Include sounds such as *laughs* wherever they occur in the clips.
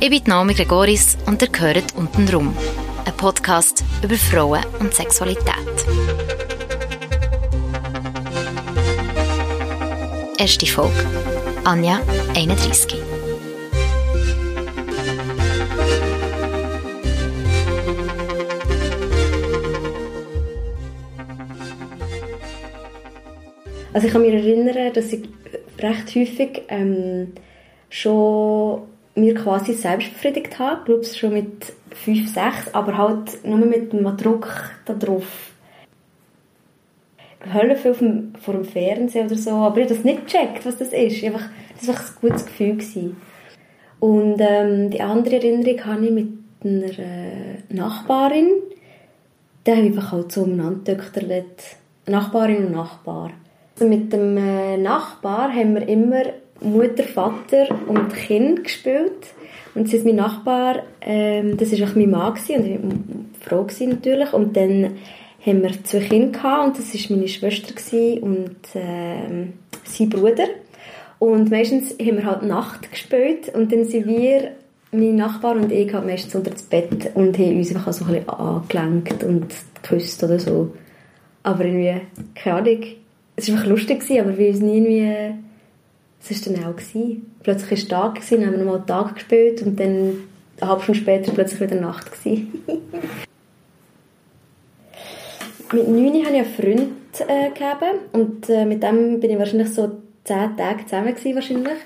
Ich bin Naomi Gregoris und ihr gehört «Unten rum», ein Podcast über Frauen und Sexualität. Erste Folge. Anja, 31. Also ich kann mich erinnern, dass ich recht häufig ähm, schon mir quasi selbst befriedigt habe, glaube ich schon mit 5, 6, aber halt nur mit einem Druck darauf. Hölle viel vom, vor dem Fernsehen oder so, aber ich habe das nicht gecheckt, was das ist. Einfach, das war ein gutes Gefühl. Gewesen. Und ähm, die andere Erinnerung habe ich mit einer äh, Nachbarin. Da habe ich einfach halt so umeinander Nachbarin und Nachbar. Also mit dem äh, Nachbar haben wir immer Mutter, Vater und Kind gespielt. Und sie ist mein Nachbar, ähm, das war auch mein Mann und ich war froh natürlich. Und dann haben wir zwei Kinder gehabt, und das war meine Schwester und ähm, sein Bruder. Und meistens haben wir halt Nacht gespielt und dann sind wir, mein Nachbar und ich, halt meistens unter das Bett und haben uns einfach so ein bisschen angelenkt und geküsst oder so. Aber irgendwie, keine Ahnung, es war einfach lustig, aber wir uns nie irgendwie das war dann auch. Plötzlich war es Tag, dann haben wir nochmal Tag gespielt und dann eine halbe Stunde später plötzlich wieder Nacht. *laughs* mit 9 hatte ich einen Freund äh, und äh, mit dem bin ich wahrscheinlich so 10 Tage zusammen gewesen, wahrscheinlich.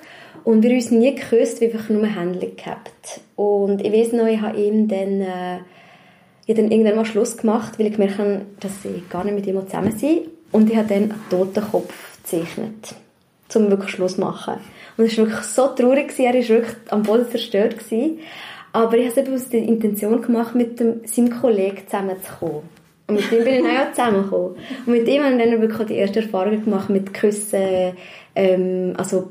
Und wir haben uns nie geküsst, wir einfach nur Händchen gehabt. Und ich weiß noch, ich habe ihm dann, äh, ich dann irgendwann mal Schluss gemacht, weil ich gemerkt habe, dass ich gar nicht mit ihm zusammen bin. Und ich habe dann einen Totenkopf gezeichnet um wirklich Schluss zu machen. Und es war wirklich so traurig, er war wirklich am Boden zerstört. Gewesen. Aber ich habe es eben aus der Intention gemacht, mit dem, seinem Kollegen zusammenzukommen. Und mit dem bin ich dann auch zusammengekommen. Und mit ihm habe ich dann wirklich die erste Erfahrung gemacht mit Küssen, ähm, also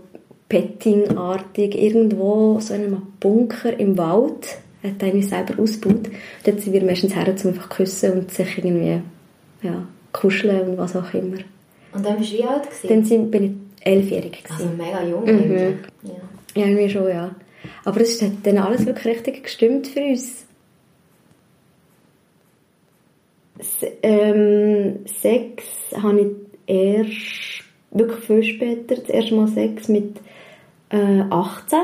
Petting-artig, irgendwo so in einem Bunker im Wald. Er hat mich selber ausgebaut. Dort sind wir meistens her, um einfach küssen und sich irgendwie, ja, kuscheln und was auch immer. Und dann bist du wie alt gewesen? Dann sind, bin ich elfjährig. Also mega jung. Mhm. Ja. irgendwie schon, ja. Aber es hat dann alles wirklich richtig gestimmt für uns. S ähm, Sex habe ich erst, wirklich viel später, das erste Mal Sex mit äh, 18.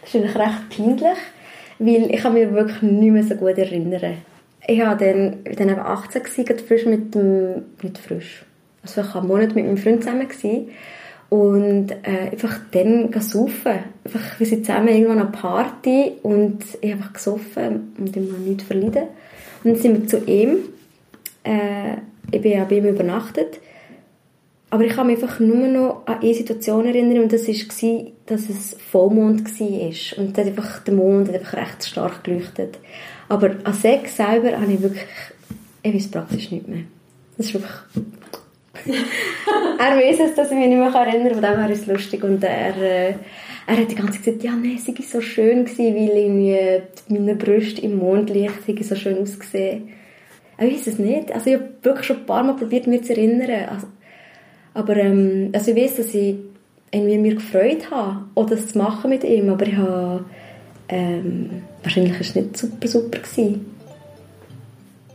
Das ist eigentlich recht peinlich, weil ich kann mich wirklich nicht mehr so gut erinnern. Ich war dann, dann eben 18 gewesen, frisch mit dem, nicht frisch, also ich war einen Monat mit meinem Freund zusammen gewesen. und äh, einfach dann saufen. Einfach, wir sind zusammen irgendwann an einer Party und ich habe einfach gesoffen und ich habe nichts verleiden. Und dann sind wir zu ihm. Äh, ich bin ja bei ihm übernachtet. Aber ich kann mich einfach nur noch an eine Situation erinnern und das war, dass es Vollmond war. Und dann einfach der Mond hat einfach recht stark geleuchtet. Aber an Sex selber habe ich wirklich, ich weiß praktisch nicht mehr. Das ist wirklich er weiß es, dass ich mich nicht mehr erinnern kann, von dem her es lustig. Und er, äh, er hat die ganze Zeit gesagt, ja, nein, es war so schön, gewesen, weil irgendwie meine Brüste im Mondlicht so schön ausgesehen. Ich weiß es nicht. Also ich habe wirklich schon ein paar Mal probiert, mich zu erinnern. Also, aber ähm, also ich weiß, dass ich irgendwie mir gefreut habe, auch das zu machen mit ihm, aber ich habe ähm, wahrscheinlich war es nicht super, super gewesen.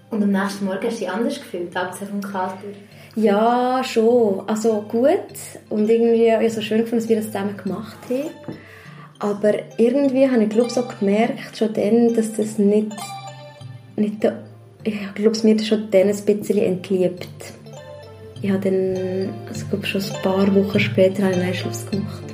Und am nächsten Morgen hast du dich anders gefühlt, abgesehen vom Kater? Ja, schon. Also gut. Und irgendwie ja, so schön gefunden, dass wir das zusammen gemacht haben. Aber irgendwie habe ich glaube so gemerkt, schon dann, dass das nicht, nicht ich glaube, es mir schon dann ein bisschen entliebt. Ich habe dann, also glaube schon ein paar Wochen später einen Schluss gemacht.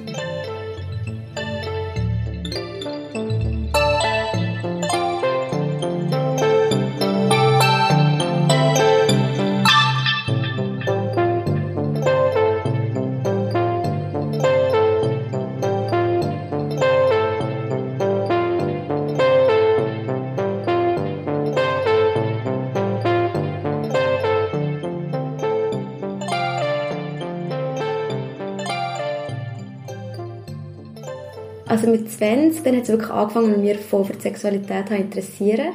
20, dann hat es wirklich angefangen, mich voll für die Sexualität zu interessieren.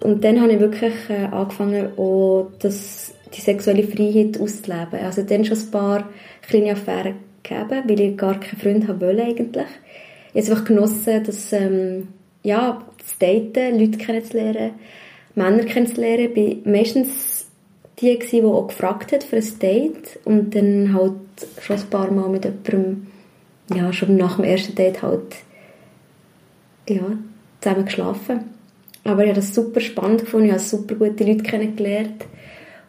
Und dann habe ich wirklich äh, angefangen, auch das, die sexuelle Freiheit auszuleben. Also dann schon ein paar kleine Affären gegeben, weil ich gar keinen Freund wollte eigentlich. ich habe einfach genossen, dass, ähm, ja, das Daten, Leute kennenzulernen, Männer kennenzulernen. Ich war meistens die, die auch gefragt hat für ein Date und dann halt schon ein paar Mal mit jemandem, ja, schon nach dem ersten Date halt, ja, zusammen geschlafen. Aber ich habe das super spannend gefunden, ich habe super gute Leute kennengelernt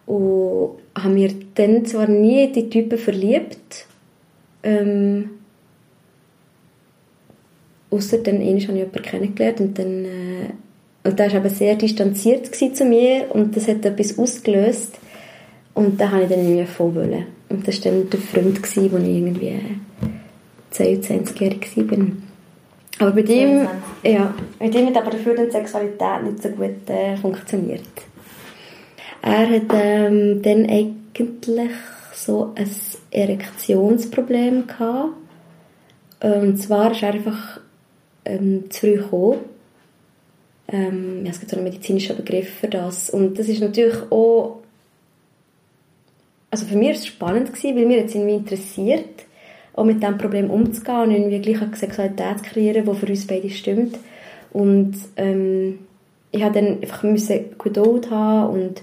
und habe mir dann zwar nie in die Typen verliebt, ähm, außer dann habe ich jemanden kennengelernt und dann äh, und der war eben sehr distanziert zu mir und das hat etwas ausgelöst und da habe ich dann mehr voll wollen. Und das war dann der Freund, als ich irgendwie 22-jährig war. Aber bei dem, ja, bei dem hat aber dafür die Sexualität nicht so gut äh, funktioniert. Er hat ähm, dann eigentlich so ein Erektionsproblem gehabt. Und zwar ist er einfach ähm, zu früh gekommen. Ähm, ja, es gibt so einen medizinischen Begriff für das. Und das ist natürlich auch, also für mich war es spannend gewesen, weil mir jetzt irgendwie interessiert, auch mit diesem Problem umzugehen und irgendwie gleich eine Sexualität zu kreieren, die für uns beide stimmt. Und ähm, ich musste dann einfach müssen Geduld haben und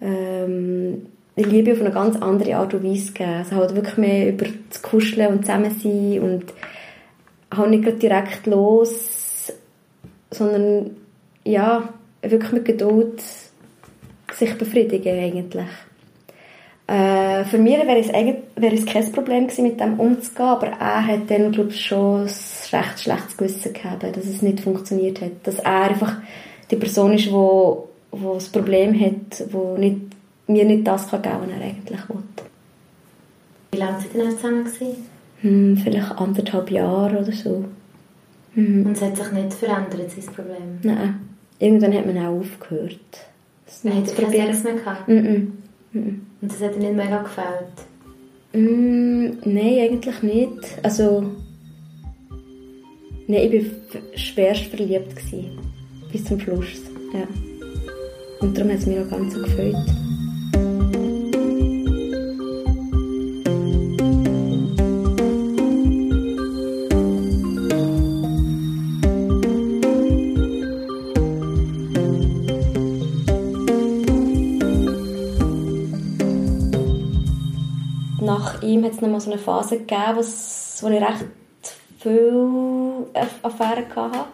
ähm, die Liebe auf eine ganz andere Art und Weise geben. Also halt wirklich mehr über das Kuscheln und Zusammensein und halt nicht direkt los, sondern ja, wirklich mit Geduld sich befriedigen eigentlich. Äh, für mich wäre es, eigentlich, wäre es kein Problem gewesen, mit dem umzugehen, aber er hat dann, glaube ich, schon ein recht schlechtes Gewissen gehabt, dass es nicht funktioniert hat. Dass er einfach die Person ist, die wo, wo das Problem hat, wo nicht, mir nicht das kann geben kann, was er eigentlich will. Wie lange seid ihr zusammen? Gewesen? Hm, vielleicht anderthalb Jahre oder so. Mhm. Und es hat sich nicht verändert, sein Problem? Nein. Irgendwann hat man auch aufgehört. Das hat er keinen Sex mehr gehabt? Mhm. Mhm. Und das hat dir nicht mega gefällt? Mm, nein, eigentlich nicht. Also... Nein, ich war schwerst verliebt. Gewesen. Bis zum Schluss. Ja. Und darum hat es mich auch ganz so gefreut. Ihm hat es noch mal so eine Phase gegeben, wo ich recht viele Affären hatte.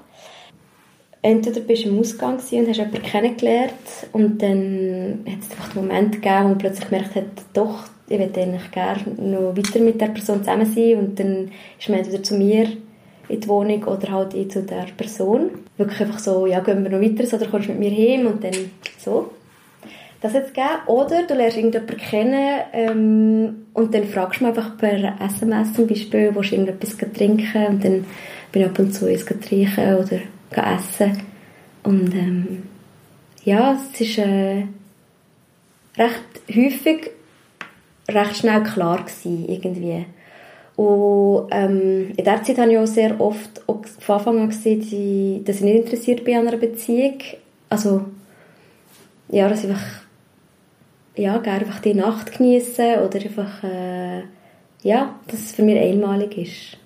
Entweder bist du im Ausgang und hast jemanden kennengelernt und dann hat es einfach den Moment gegeben, wo man plötzlich gemerkt hat, doch, ich würde eigentlich gerne noch weiter mit der Person zusammen sein und dann ist man entweder zu mir in die Wohnung oder halt ich zu der Person. Wirklich einfach so, ja, gehen wir noch weiter oder kommst du mit mir heim und dann so. Das hat es gegeben. Oder du lernst irgendjemanden kennen ähm, und dann fragst du einfach per SMS zum Beispiel, willst du irgendetwas trinken und dann bin ich ab und zu ins trinken oder essen. Und ähm, ja, es ist äh, recht häufig recht schnell klar gewesen, irgendwie. Und ähm, in der Zeit habe ich auch sehr oft auch von Anfang an gesehen, dass ich nicht interessiert bin an einer Beziehung. Also, ja, dass ich einfach, ja, gerne einfach die Nacht genießen oder einfach, äh, ja, dass es für mich einmalig ist.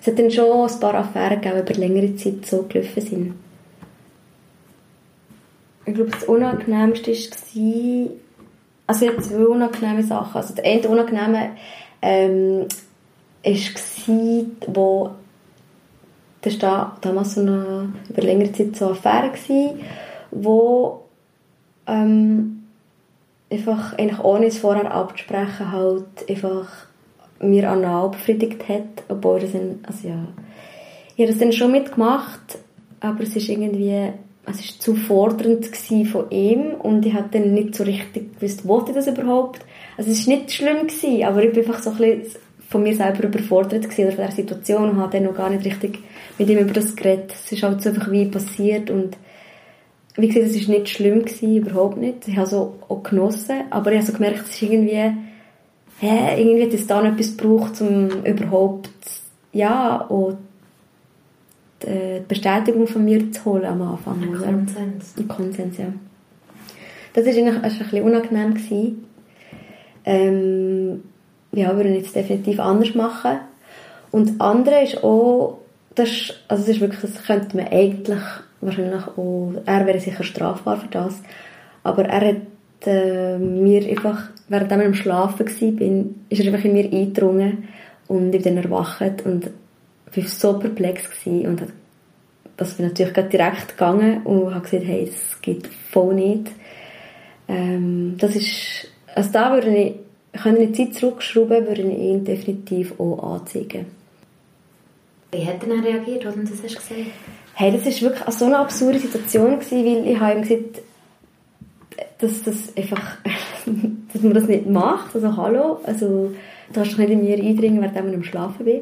Es hat dann schon ein paar Affären gegeben, die über längere Zeit so gelaufen sind. Ich glaube, das Unangenehmste war, also jetzt zwei unangenehme Sachen. Also das eine Unangenehme ähm, war, wo das war damals so eine, über längere Zeit so eine Affäre gewesen, wo ähm, einfach eigentlich ohne es vorher abzusprechen halt einfach mir anal befriedigt hat, obwohl das dann, also ja, ich habe das dann schon mitgemacht, aber es ist irgendwie, es ist zu fordernd von ihm und ich habe dann nicht so richtig gewusst, wollte ich das überhaupt? Also es war nicht schlimm gewesen, aber ich war einfach so ein bisschen von mir selber überfordert gewesen, oder von der Situation und habe dann noch gar nicht richtig mit ihm über das geredet. Es ist halt so einfach wie passiert und wie gesagt, es war nicht schlimm gewesen, überhaupt nicht. Ich habe es auch, genossen, aber ich habe so gemerkt, es ist irgendwie hä, irgendwie hat es da noch etwas gebraucht, um überhaupt, ja, auch die Bestätigung von mir zu holen am Anfang. Ein Konsens. Ein Konsens, ja. Das war eigentlich ein bisschen unangenehm. Gewesen. Ähm, ja, würde ich jetzt definitiv anders machen. Und das andere war auch, das ist, also das ist wirklich, das könnte man eigentlich wahrscheinlich auch, er wäre sicher strafbar für das, aber er hat äh, mir einfach, während ich am Schlafen war, ist er einfach in mir eingedrungen und ich bin dann erwacht und war so perplex und hat, das bin natürlich direkt gegangen und habe gesagt, hey, das geht voll nicht. Ähm, das ist, also da würde ich, könnte ich die Zeit zurückschrauben, würde ich ihn definitiv auch anzeigen. Wie hat er dann reagiert, als du das hast gesagt? Hey, das war wirklich so eine absurde Situation, gewesen, weil ich habe ihm gesagt, dass das einfach, *laughs* dass man das nicht macht. Also hallo, also du hast nicht in mir eindringen, während ich am Schlafen bin.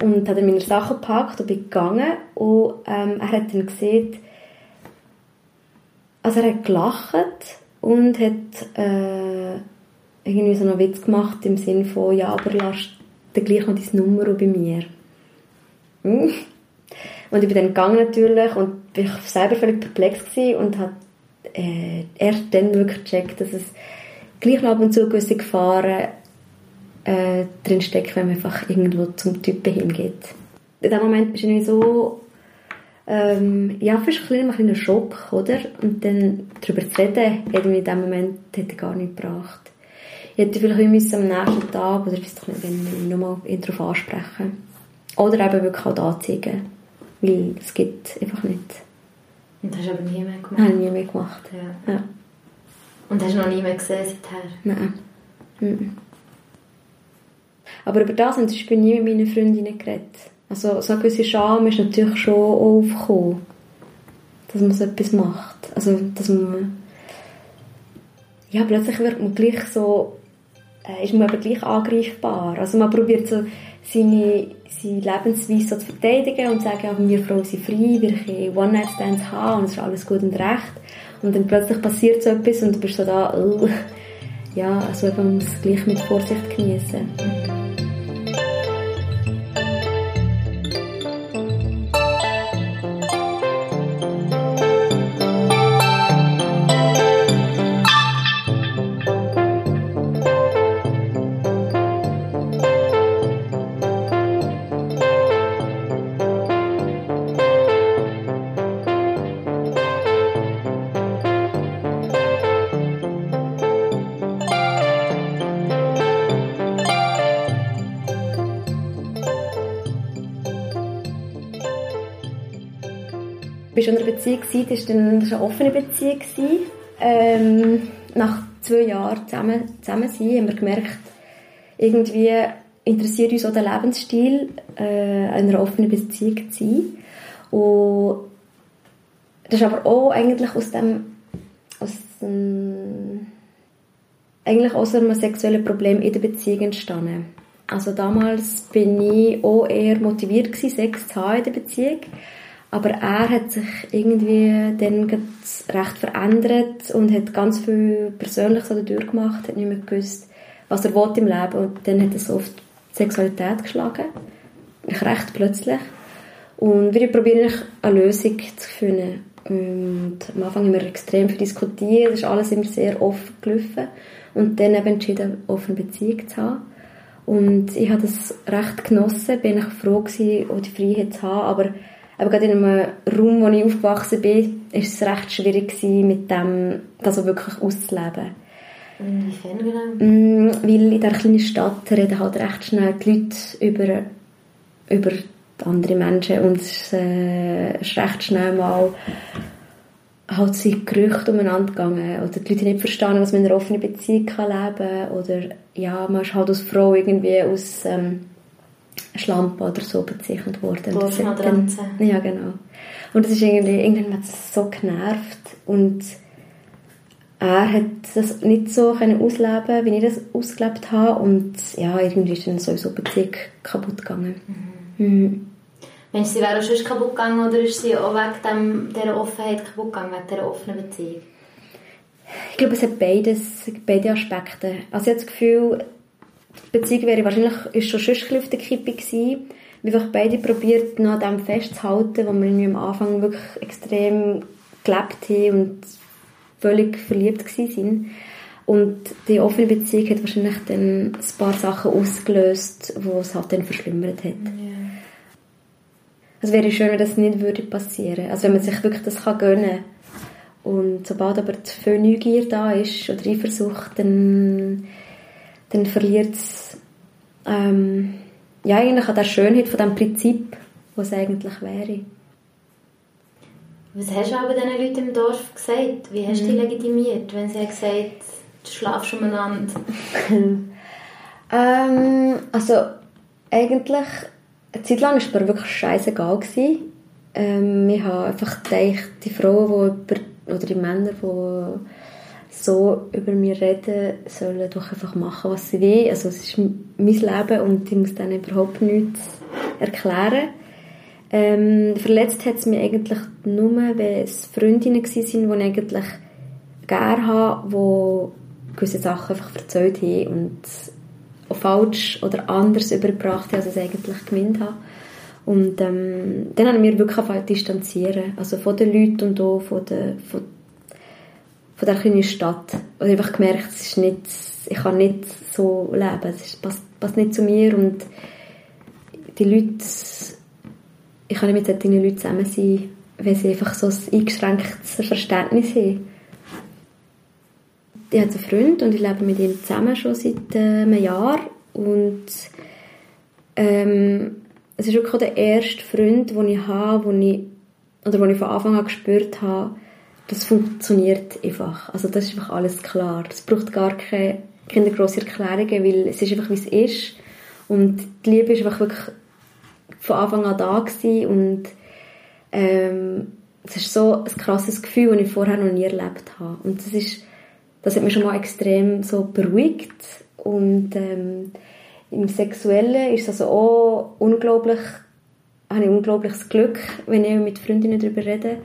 Und hat er meine Sachen gepackt und bin gegangen und ähm, er hat dann gesehen, also er hat gelacht und hat äh, irgendwie so einen Witz gemacht im Sinne von, ja, aber lass dann gleich noch deine Nummer bei mir. Hm? Und ich bin dann gegangen natürlich und bin selber völlig perplex und hat äh, erst dann wirklich gecheckt, dass es gleich ab und zu gewisse Gefahren äh, drinsteckt, wenn man einfach irgendwo zum Typen hingeht. In dem Moment ist irgendwie so ähm, ja, fast ein, ein kleiner Schock, oder? Und dann darüber zu reden, hat in dem Moment hätte gar nicht gebracht. Ich hätte vielleicht müssen am nächsten Tag, oder ich weiß doch nicht, wenn nochmal darauf ansprechen. Oder eben wirklich halt anzeigen. Weil es geht einfach nicht. Und hast du aber nie mehr gemacht? Habe ich nie mehr gemacht. Ja. ja. Und hast du noch nie mehr gesehen seither? Nein. Mhm. Aber über das habe ich nie mit meinen Freundinnen geredet. Also so eine gewisse Scham ist natürlich schon aufgekommen, dass man so etwas macht. Also, dass man... Ja, plötzlich wird man gleich so... Äh, ist man aber gleich angreifbar. Also man probiert so seine, seine Lebensweise so zu verteidigen und zu sagen, ja, wir Frauen sind frei, wir können One-Night-Stands haben und es ist alles gut und recht. Und dann plötzlich passiert so etwas und du bist so da, uh, ja, also man muss es gleich mit Vorsicht genießen. War schon in einer Beziehung, das war eine offene Beziehung. Ähm, nach zwei Jahren zusammen, zusammen sein, haben wir gemerkt, irgendwie interessiert uns auch der Lebensstil, äh, einer offenen Beziehung zu sein. Und das ist aber auch eigentlich aus dem, aus dem eigentlich aus einem sexuellen Problem in der Beziehung entstanden. Also damals bin ich auch eher motiviert gewesen, Sex zu haben in der Beziehung. Aber er hat sich irgendwie dann recht verändert und hat ganz viel persönlich so durchgemacht, hat nicht mehr gewusst, was er wollte im Leben. Und dann hat auf die Sexualität geschlagen. Recht plötzlich. Und wir probieren eine Lösung zu finden. Und am Anfang haben wir extrem viel diskutiert, es ist alles immer sehr offen gelaufen. Und dann eben entschieden, eine offene Beziehung zu haben. Und ich habe das recht genossen, bin ich froh gewesen, auch die Freiheit zu haben, aber aber gerade in einem Raum, wo ich aufgewachsen bin, war es recht schwierig gewesen, mit dem, das auch wirklich auszuleben. Inwiefern genau? Mm, weil in dieser kleinen Stadt reden halt recht schnell die Leute über, über andere Menschen und es äh, ist recht schnell mal halt sind Gerüchte umeinander gegangen oder die Leute nicht verstanden, was man in einer offenen Beziehung kann leben kann oder ja, man ist halt als Frau irgendwie aus ähm, Schlampe oder so bezeichnet worden. Dorfmatratze. Ja, genau. Und das ist irgendwie, irgendwann hat es so genervt und er hat das nicht so können ausleben, wie ich das ausgelebt habe und ja, irgendwie ist dann sowieso die Beziehung kaputt gegangen. Mhm. Mhm. Meinst du, sie wäre auch schon kaputt gegangen oder ist sie auch wegen dem, dieser Offenheit kaputt gegangen, wegen dieser offenen Beziehung? Ich glaube, es hat beides, beide Aspekte. Also ich habe das Gefühl, Beziehung wäre wahrscheinlich ist schon schon auf der Kippe gewesen. Wir haben beide probiert, noch an dem festzuhalten, wo wir am Anfang wirklich extrem gelebt haben und völlig verliebt waren. Und die offene Beziehung hat wahrscheinlich dann ein paar Sachen ausgelöst, die es halt dann verschlimmert hat. Ja. Es wäre schön, wenn das nicht würde passieren. Also wenn man sich wirklich das kann gönnen und sobald aber zu viel Neugier da ist oder Eifersucht, dann, dann verliert es ähm, ja, eigentlich an der Schönheit von dem Prinzip, was eigentlich wäre. Was hast du aber diesen Leuten im Dorf gesagt? Wie hast du mhm. die legitimiert, wenn sie gesagt haben, du schlafst umeinander? *laughs* ähm, also, eigentlich, eine Zeit lang war es mir wirklich scheißegal. Ähm, ich habe einfach gedacht, die Frauen, die über, oder die Männer, die so über mich reden, sollen doch einfach machen, was sie wollen. Also es ist mein Leben und ich muss dann überhaupt nichts erklären. Ähm, verletzt hat es mich eigentlich nur, wenn es Freundinnen waren, die ich eigentlich gerne habe, die gewisse Sachen einfach erzählt haben und auch falsch oder anders übergebracht haben, als ich es eigentlich gemeint habe. Und ähm, dann haben wir wirklich distanzieren. Also von den Leuten und auch von, der, von von dieser kleinen Stadt. Und ich habe gemerkt, es ist nicht, ich kann nicht so leben, es ist, passt, passt nicht zu mir und die Leute, ich kann nicht mit solchen Leuten zusammen sein, weil sie einfach so ein eingeschränktes Verständnis haben. Ich habe einen Freund und ich lebe mit ihm zusammen schon seit äh, einem Jahr und ähm, es ist wirklich der erste Freund, den ich habe, wo ich, oder wo ich von Anfang an gespürt habe, das funktioniert einfach. Also das ist einfach alles klar. Es braucht gar keine, keine Erklärungen, weil es ist einfach, wie es ist. Und die Liebe ist einfach wirklich von Anfang an da gewesen und ähm, es ist so ein krasses Gefühl, das ich vorher noch nie erlebt habe. Und das ist, das hat mich schon mal extrem so beruhigt und ähm, im Sexuellen ist es also auch unglaublich, habe ich unglaubliches Glück, wenn ich mit Freundinnen darüber rede,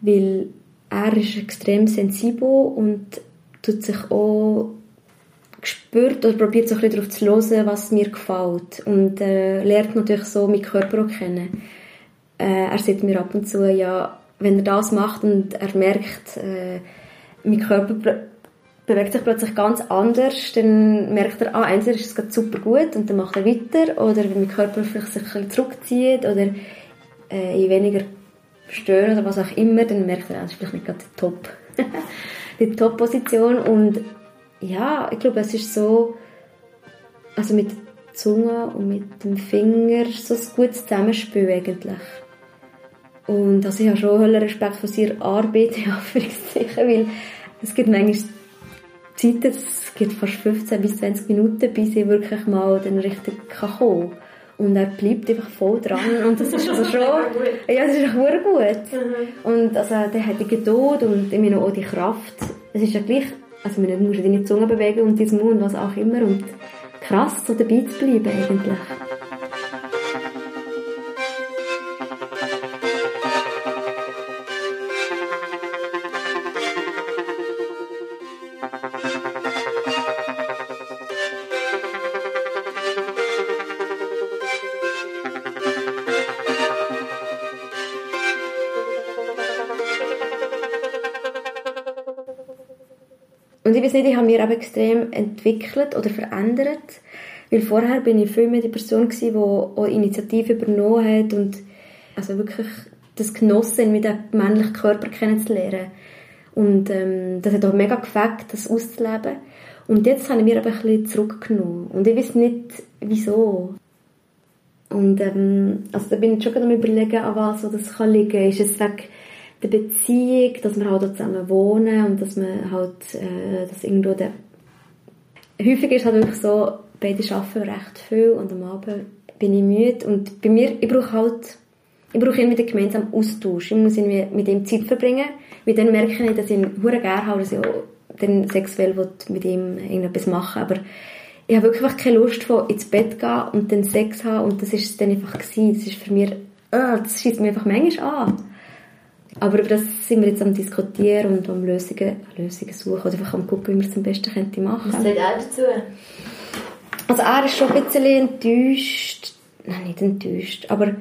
weil er ist extrem sensibel und tut sich auch spürt oder probiert so darauf zu hören, was mir gefällt und äh, lernt natürlich so meinen Körper auch kennen. Äh, er sagt mir ab und zu, ja, wenn er das macht und er merkt, äh, mein Körper bewegt sich plötzlich ganz anders, dann merkt er, ah, entweder ist es super gut und dann macht er weiter oder wenn mein Körper vielleicht sich ein bisschen zurückzieht oder äh, je weniger stören oder was auch immer, dann merkt er, das ist vielleicht nicht gerade die Top, *laughs* die Top-Position und ja, ich glaube, es ist so, also mit der Zunge und mit dem Finger so ein gutes Zusammenspiel eigentlich. Und also ich habe schon höheren Respekt vor seiner Arbeit, *laughs* ja, weil es gibt manchmal Zeiten, es gibt fast 15 bis 20 Minuten, bis ich wirklich mal dann richtig kommen kann. Und er bleibt einfach voll dran. Und das ist also schon, *laughs* ja, das ist auch gut. Mhm. Und also, der hat die Geduld und ich meine auch die Kraft. Es ist ja gleich, also man muss deine Zunge bewegen und dein Mund, was auch immer. Und krass, so dabei zu bleiben eigentlich. Und ich weiß nicht, ich habe mich aber extrem entwickelt oder verändert, weil vorher bin ich viel mehr die Person gewesen, die auch Initiative übernommen hat und also wirklich das genossen, mit dem männlichen Körper kennenzulernen. Und ähm, das hat auch mega gefällt, das auszuleben. Und jetzt habe ich mir aber ein bisschen zurückgenommen. Und ich weiß nicht, wieso. Und ähm, also da bin ich schon am überlegen, an was das kann liegen. Ist es wegen der Beziehung, dass wir halt zusammen wohnen und dass man halt, äh, dass irgendwo der häufig ist halt wirklich so, beide arbeiten recht viel und am Abend bin ich müde und bei mir, ich brauche halt, ich brauche immer den gemeinsamen Austausch. Ich muss irgendwie mit ihm Zeit verbringen, weil dann merke ich, dass ich ihn sehr gerne habe, dass ich auch dann sexuell mit ihm irgendetwas machen aber ich habe wirklich keine Lust, von ins Bett gehen und dann Sex haben und das ist dann einfach gewesen. Das ist für mich, oh, das schießt mir einfach manchmal an. Aber über das sind wir jetzt am diskutieren und am Lösungen, Lösungen suchen oder einfach am gucken, wie wir es am besten könnte machen. Was sagt er dazu? Also er ist schon ein bisschen enttäuscht. Nein, nicht enttäuscht, aber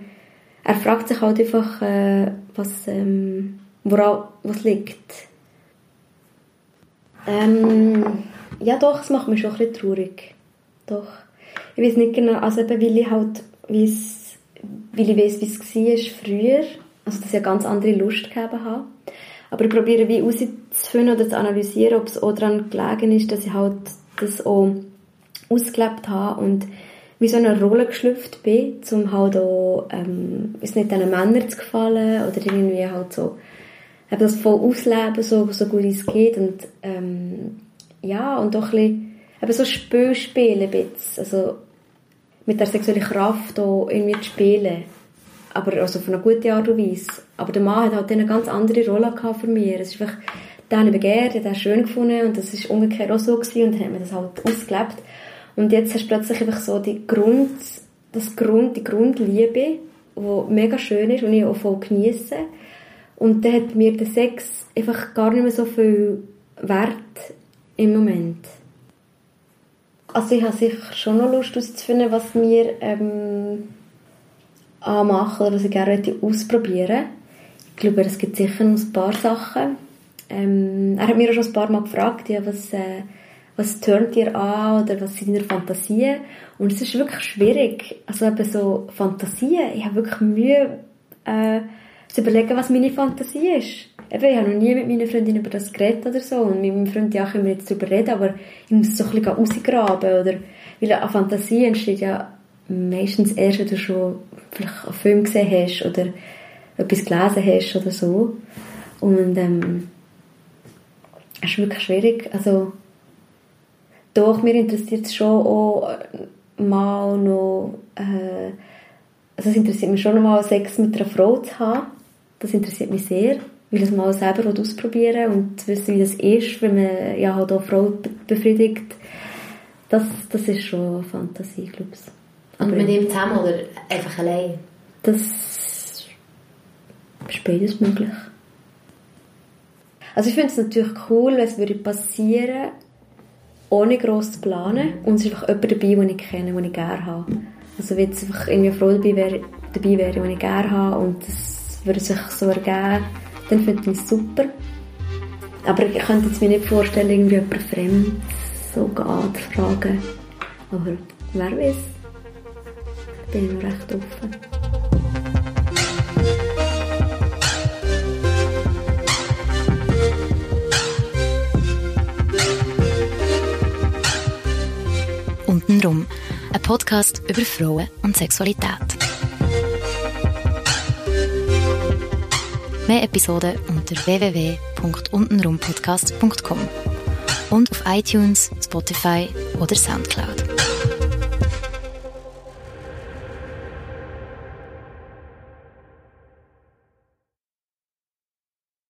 er fragt sich halt einfach, äh, was, ähm, woran, was liegt. Ähm, ja doch, es macht mich schon ein bisschen traurig. Doch. Ich weiß nicht genau, also eben, weil ich halt, es weil ich weiß, wie es war früher. Also, dass ich eine ganz andere Lust gegeben habe. Aber ich probiere wie herauszufinden oder zu analysieren, ob es auch daran gelegen ist, dass ich halt das auch ausgelebt habe und wie so eine Rolle geschlüpft bin, um halt auch, ähm, ist nicht den Männern zu gefallen oder irgendwie halt so, eben das voll ausleben, so, so gut es geht und, ähm, ja, und auch ein bisschen, eben so Spiel spielen ein bisschen, also mit der sexuellen Kraft auch irgendwie zu spielen aber also auf eine gute Art und Weise. Aber der Mann hat halt eine ganz andere Rolle gehabt für mich. Es ist einfach, den habe ich begehrt, den schön gefunden und das ist umgekehrt auch so gewesen und dann hat man das halt ausgelebt. Und jetzt hast du plötzlich einfach so die Grund, das Grund, die Grundliebe, die mega schön ist und ich auch voll genieße. Und dann hat mir der Sex einfach gar nicht mehr so viel Wert im Moment. Also ich habe sicher schon noch Lust herauszufinden, was mir ähm, anmachen oder was ich gerne ausprobieren Ich glaube, es gibt sicher noch ein paar Sachen. Ähm, er hat mir auch schon ein paar Mal gefragt, ja, was, äh, was turnt ihr an oder was sind deine Fantasien? Und es ist wirklich schwierig. Also eben so Fantasien. Ich habe wirklich Mühe, äh, zu überlegen, was meine Fantasie ist. Eben, ich habe noch nie mit meiner Freundin über das geredet oder so. Und mit meinem Freund ja können wir jetzt darüber reden, aber ich muss so ein bisschen rausgraben. Oder, weil eine Fantasie entsteht ja meistens erst, wenn du schon vielleicht einen Film gesehen hast oder etwas gelesen hast oder so. Und ähm, es ist wirklich schwierig. Also, doch, mir interessiert es schon auch mal noch, äh, also es interessiert mich schon mal Sex mit einer Frau zu haben. Das interessiert mich sehr, weil ich es mal selber ausprobieren und wissen, wie das ist, wenn man ja halt auch Frau befriedigt. Das, das ist schon eine Fantasie, glaube ich. Und mit ihm zusammen oder einfach allein? Das ist beides möglich. Also ich finde es natürlich cool, wenn es würde passieren, ohne gross zu planen und es ist einfach jemand dabei, den ich kenne, den ich gerne habe. Also wenn jetzt einfach irgendwie Frau dabei wäre, dabei wäre, die ich gerne habe und das würde sich so ergeben, dann finde ich es super. Aber ich könnte mir nicht vorstellen, irgendwie jemand fremd so anzufragen. Aber wer weiß bin noch recht offen. Untenrum, ein Podcast über Frauen und Sexualität. Mehr Episoden unter www.untenrumpodcast.com und auf iTunes, Spotify oder Soundcloud.